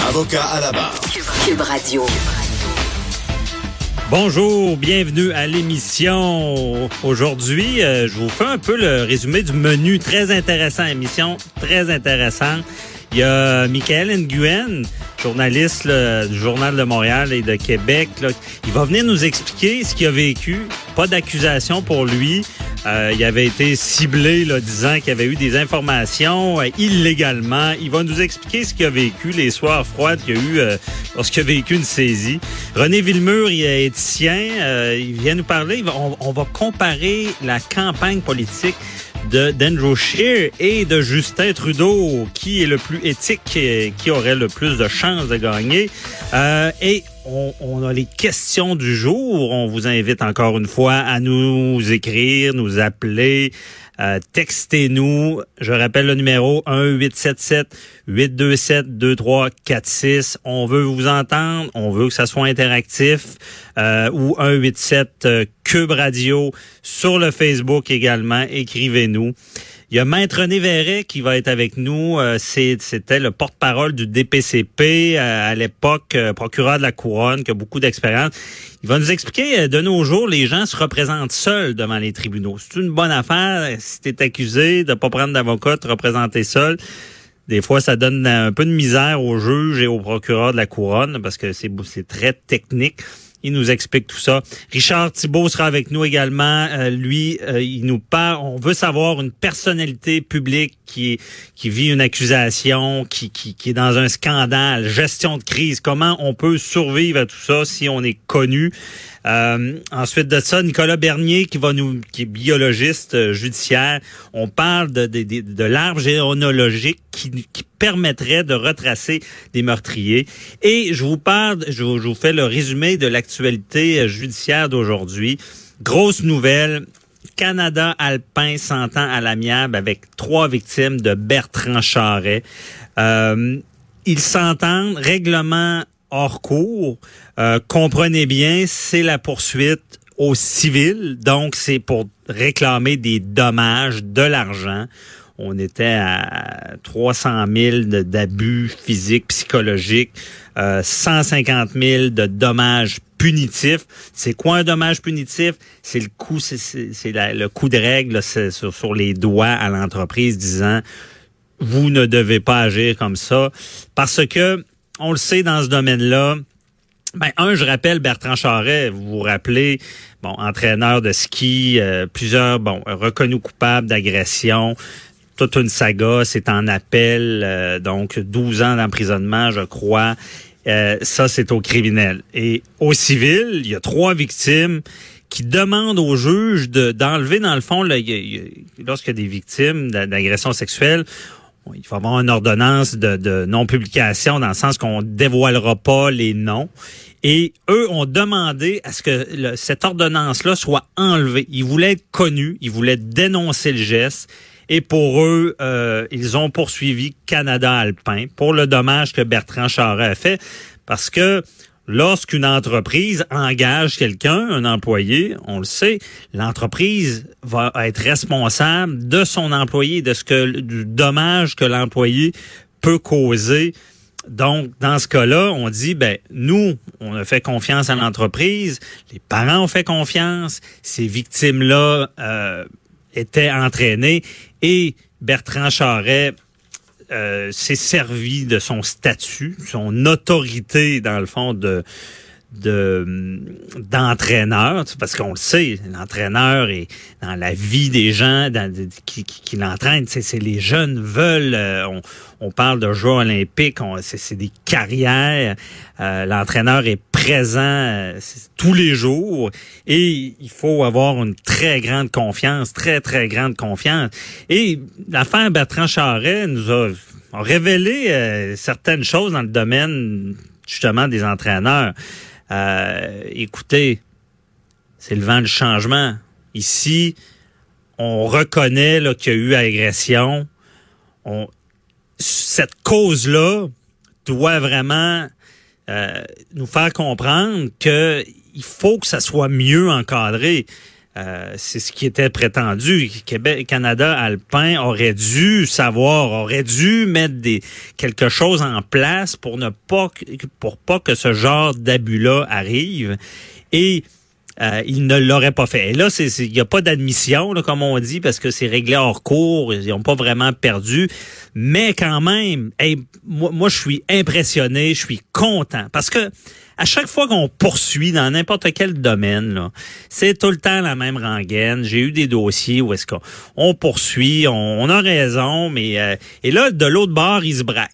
Avocat à la barre. Cube Radio. Bonjour, bienvenue à l'émission. Aujourd'hui, euh, je vous fais un peu le résumé du menu. Très intéressant, émission très intéressante. Il y a Michael Nguyen, journaliste là, du Journal de Montréal et de Québec. Là. Il va venir nous expliquer ce qu'il a vécu. Pas d'accusation pour lui. Euh, il avait été ciblé là, disant qu'il avait eu des informations euh, illégalement. Il va nous expliquer ce qu'il a vécu, les soirs froides qu'il a eu euh, lorsqu'il a vécu une saisie. René Villemur, il est éthicien. Euh, il vient nous parler. On, va comparer la campagne politique de d'Andrew Scheer et de Justin Trudeau, qui est le plus éthique, qui aurait le plus de chances de gagner. Et on, on, a les questions du jour. On vous invite encore une fois à nous écrire, nous appeler. Euh, textez-nous. Je rappelle le numéro 1-877-827-2346. On veut vous entendre. On veut que ça soit interactif. Euh, ou 187 Cube Radio sur le Facebook également. Écrivez-nous. Il y a Maître René Verret qui va être avec nous. Euh, C'était le porte-parole du DPCP euh, à l'époque, euh, procureur de la Couronne, qui a beaucoup d'expérience. Il va nous expliquer, de nos jours, les gens se représentent seuls devant les tribunaux. C'est une bonne affaire si tu es accusé de pas prendre d'avocat, de te représenter seul. Des fois, ça donne un peu de misère aux juges et aux procureurs de la Couronne parce que c'est très technique. Il nous explique tout ça. Richard Thibault sera avec nous également. Euh, lui, euh, il nous parle. On veut savoir une personnalité publique qui qui vit une accusation, qui, qui, qui est dans un scandale, gestion de crise. Comment on peut survivre à tout ça si on est connu? Euh, ensuite de ça, Nicolas Bernier qui va nous, qui est biologiste euh, judiciaire. On parle de, de, de, de l'arbre généalogique qui, qui permettrait de retracer des meurtriers. Et je vous parle, je je vous fais le résumé de l'actualité euh, judiciaire d'aujourd'hui. Grosse nouvelle. Canada alpin s'entend à l'amiable avec trois victimes de Bertrand Charret. Euh, ils s'entendent, règlement hors cours. Euh, comprenez bien, c'est la poursuite au civil, donc c'est pour réclamer des dommages, de l'argent. On était à 300 000 d'abus physiques, psychologiques, euh, 150 000 de dommages punitifs. C'est quoi un dommage punitif? C'est le coup, c'est le coup de règle sur, sur les doigts à l'entreprise disant vous ne devez pas agir comme ça parce que on le sait dans ce domaine-là. Ben, un, je rappelle Bertrand Charret, vous vous rappelez, bon, entraîneur de ski, euh, plusieurs, bon, reconnu coupable d'agression, toute une saga, c'est en appel, euh, donc 12 ans d'emprisonnement, je crois. Euh, ça, c'est au criminel. Et au civil, il y a trois victimes qui demandent au juge de, d'enlever, dans le fond, y a des victimes d'agression sexuelle, il faut avoir une ordonnance de, non-publication dans le sens qu'on dévoilera pas les noms. Et eux ont demandé à ce que cette ordonnance-là soit enlevée. Ils voulaient être connus, ils voulaient dénoncer le geste. Et pour eux, euh, ils ont poursuivi Canada Alpin pour le dommage que Bertrand Charret a fait. Parce que lorsqu'une entreprise engage quelqu'un, un employé, on le sait, l'entreprise va être responsable de son employé, de ce que du dommage que l'employé peut causer. Donc, dans ce cas-là, on dit, ben, nous, on a fait confiance à l'entreprise, les parents ont fait confiance, ces victimes-là euh, étaient entraînées et Bertrand Charret euh, s'est servi de son statut, son autorité dans le fond de de d'entraîneur parce qu'on le sait l'entraîneur est dans la vie des gens qui, qui, qui l'entraînent c'est les jeunes veulent euh, on, on, parle de Jeux olympiques c'est des carrières. Euh, l'entraîneur est présent euh, tous les jours et il faut avoir une très grande confiance très très grande confiance. Et l'affaire Bertrand Charret nous a, a révélé certaines choses dans le domaine justement des entraîneurs Euh, écoutez, c'est le vent du changement. Ici, on reconnaît qu'il y a eu agression. On, cette cause-là doit vraiment euh, nous faire comprendre que il faut que ça soit mieux encadré. Euh, c'est ce qui était prétendu. Québec, Canada alpin aurait dû savoir, aurait dû mettre des quelque chose en place pour ne pas pour pas que ce genre d'abus-là arrive. Et euh, il ne l'aurait pas fait. Et là, il n'y a pas d'admission, comme on dit, parce que c'est réglé hors cours. Ils n'ont pas vraiment perdu. Mais quand même, moi, je suis impressionné, je suis content. Parce que à chaque fois qu'on poursuit dans n'importe quel domaine, c'est tout le temps la même rengaine. J'ai eu des dossiers où est-ce qu'on poursuit, on, a raison, mais euh, et là, de l'autre bord, il se braque.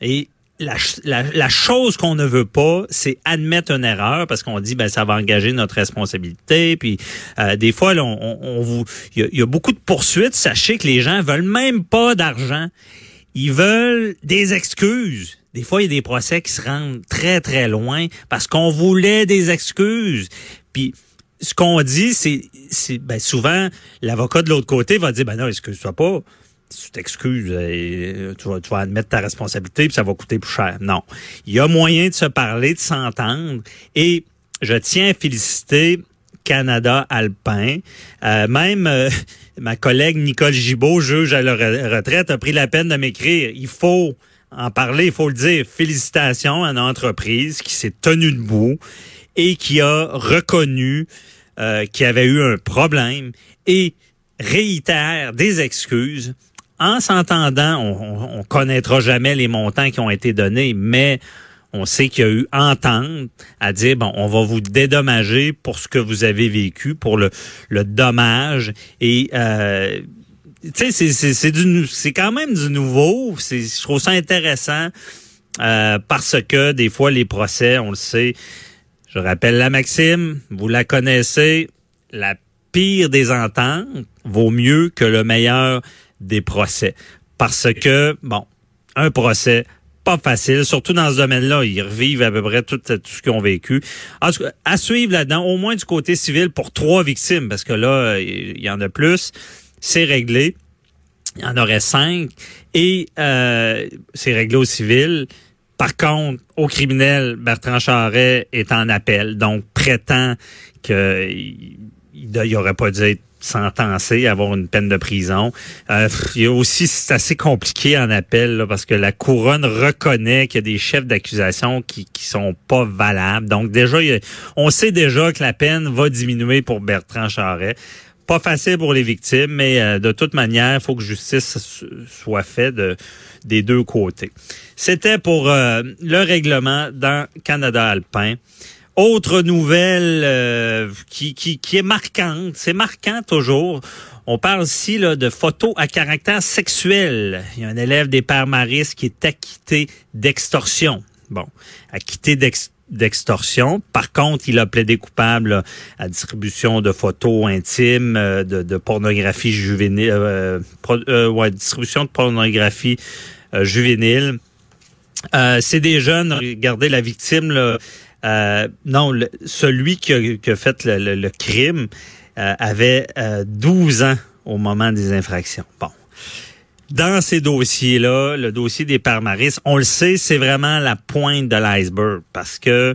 Et la, chose qu'on ne veut pas, c'est admettre une erreur parce qu'on dit ben ça va engager notre responsabilité. Puis euh, des fois, on, vous, il y, a beaucoup de poursuites. Sachez que les gens veulent même pas d'argent. Ils veulent des excuses. Des fois, il y a des procès qui se rendent très, très loin parce qu'on voulait des excuses. Puis, ce qu'on dit, c'est, ben, souvent, l'avocat de l'autre côté va dire, ben non, excuse-toi pas. tu t'excuses, euh, tu vas, tu vas admettre ta responsabilité, puis ça va coûter plus cher. Non. Il y a moyen de se parler, de s'entendre. Et je tiens à féliciter Canada alpin. Euh, même euh, ma collègue Nicole Gibault, juge à la retraite, a pris la peine de m'écrire. Il faut en parler, il faut le dire. Félicitations à une entreprise qui s'est tenue debout et qui a reconnu euh, qu'il y avait eu un problème et réitère des excuses. En s'entendant, on, on connaîtra jamais les montants qui ont été donnés, mais on sait qu'il y a eu entente à dire bon, on va vous dédommager pour ce que vous avez vécu, pour le, le dommage et euh, tu sais, c'est du c'est quand même du nouveau. C'est je trouve ça intéressant euh, parce que des fois les procès, on le sait. Je rappelle la maxime, vous la connaissez. La pire des ententes vaut mieux que le meilleur des procès parce que bon, un procès pas facile, surtout dans ce domaine-là. Ils revivent à peu près tout, tout ce qu'ils ont vécu. En tout cas, à suivre là-dedans, au moins du côté civil pour trois victimes, parce que là, il y en a plus. C'est réglé. Il y en aurait cinq. Et euh, c'est réglé au civil. Par contre, au criminel, Bertrand Charret est en appel, donc prétend qu'il il, aurait pas dû être sentencé, avoir une peine de prison. Euh, il y a aussi, c'est assez compliqué en appel parce que la couronne reconnaît qu'il y a des chefs d'accusation qui qui sont pas valables. Donc déjà, on sait déjà que la peine va diminuer pour Bertrand Charret. Pas facile pour les victimes, mais euh, de toute manière, il faut que justice soit faite de, des deux côtés. C'était pour euh, le règlement dans Canada Alpin. Autre nouvelle euh, qui, qui, qui est marquante, c'est marquant toujours. On parle ici là, de photos à caractère sexuel. Il y a un élève des Pères Maris qui est acquitté d'extorsion. Bon, acquitté d'extorsion. Par contre, il a plaidé coupable à distribution de photos intimes, euh, de, de pornographie juvénile, euh, ouais, distribution de pornographie juvénile. c'est des jeunes, regardez la victime, là, euh, non, celui qui a, fait le, crime euh, avait 12 euh, ans au moment des infractions. Bon. Dans ces dossiers-là, le dossier des Parmaris, on le sait, c'est vraiment la pointe de l'iceberg parce que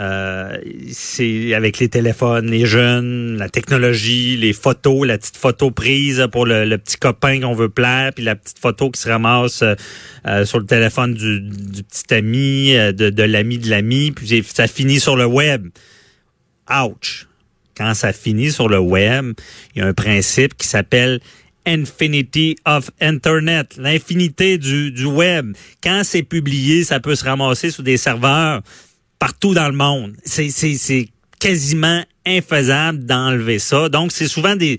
euh, c'est avec les téléphones, les jeunes, la technologie, les photos, la petite photo prise pour le, petit copain qu'on veut plaire, puis la petite photo qui se ramasse euh, sur le téléphone du, petit ami, euh, de, l'ami de l'ami, puis ça finit sur le web. Ouch! Quand ça finit sur le web, il y a un principe qui s'appelle Infinity of Internet, l'infinité du, du web. Quand c'est publié, ça peut se ramasser sur des serveurs partout dans le monde. C'est, quasiment infaisable d'enlever ça. Donc, c'est souvent des,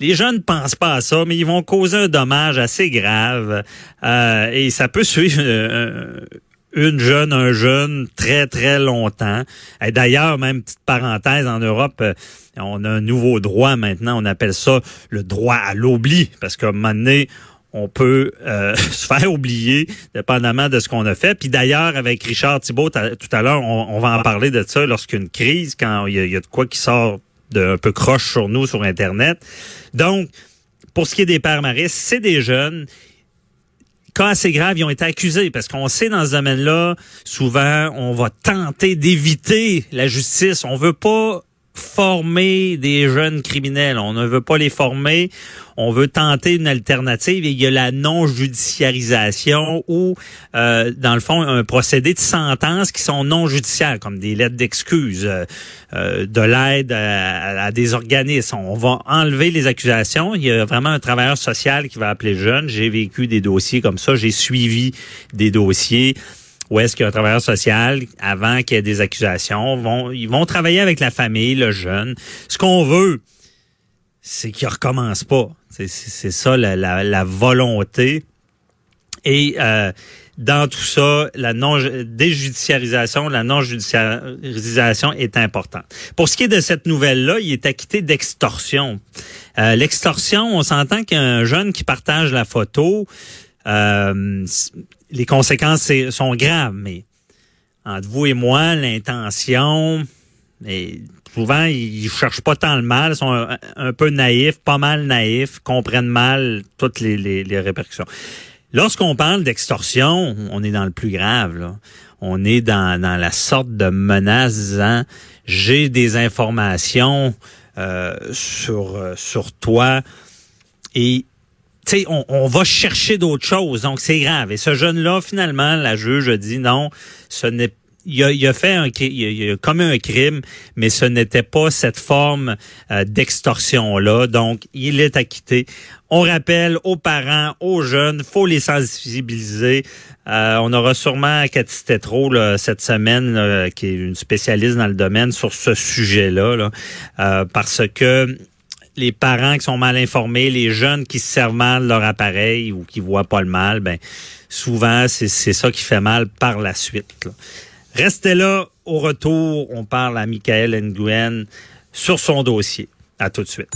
les gens ne pensent pas à ça, mais ils vont causer un dommage assez grave. Euh, et ça peut suivre euh, une jeune, un jeune très, très longtemps. Et d'ailleurs, même petite parenthèse, en Europe, euh, on a un nouveau droit maintenant. On appelle ça le droit à l'oubli. Parce qu'à un moment donné, on peut euh, se faire oublier, dépendamment de ce qu'on a fait. Puis d'ailleurs, avec Richard Thibault, tout à l'heure, on, va en parler de ça lorsqu'une crise, quand il y, a, de quoi qui sort d'un peu croche sur nous sur Internet. Donc, pour ce qui est des pères maristes, c'est des jeunes cas assez graves, ils ont été accusés parce qu'on sait dans ce domaine-là, souvent, on va tenter d'éviter la justice. On veut pas former des jeunes criminels. On ne veut pas les former. On veut tenter une alternative. Et il y a la non-judiciarisation ou, euh, dans le fond, un procédé de sentence qui sont non judiciaires, comme des lettres d'excuses, euh, euh, de l'aide à, des organismes. On va enlever les accusations. Il y a vraiment un travailleur social qui va appeler jeune. J'ai vécu des dossiers comme ça. J'ai suivi des dossiers ou est-ce qu'un travailleur social, avant qu'il y ait des accusations, vont, ils vont travailler avec la famille, le jeune. Ce qu'on veut, c'est qu'il recommence pas. C'est ça la, la, volonté. Et euh, dans tout ça, la non déjudiciarisation, la non judiciarisation est importante. Pour ce qui est de cette nouvelle-là, il est acquitté d'extorsion. Euh, L'extorsion, on s'entend qu'un jeune qui partage la photo, euh, les conséquences sont graves, mais entre vous et moi, l'intention, et souvent, ils cherchent pas tant le mal, sont un, peu naïfs, pas mal naïfs, comprennent mal toutes les, les, répercussions. Lorsqu'on parle d'extorsion, on est dans le plus grave. Là. On est dans, dans la sorte de menace disant j'ai des informations euh, sur, sur toi et on, on, va chercher d'autres choses, donc c'est grave. Et ce jeune-là, finalement, la juge dit non, ce n'est il a, il a, fait un, il a, commis un crime, mais ce n'était pas cette forme euh, d'extorsion-là. Donc, il est acquitté. On rappelle aux parents, aux jeunes, faut les sensibiliser. Euh, on aura sûrement Cathy Tétro cette semaine, qui est une spécialiste dans le domaine sur ce sujet-là, là, euh, parce que les parents qui sont mal informés, les jeunes qui se servent mal leur appareil ou qui voient pas le mal, ben souvent c'est ça qui fait mal par la suite. Restez là, au retour, on parle à Michael Nguyen sur son dossier. À tout de suite.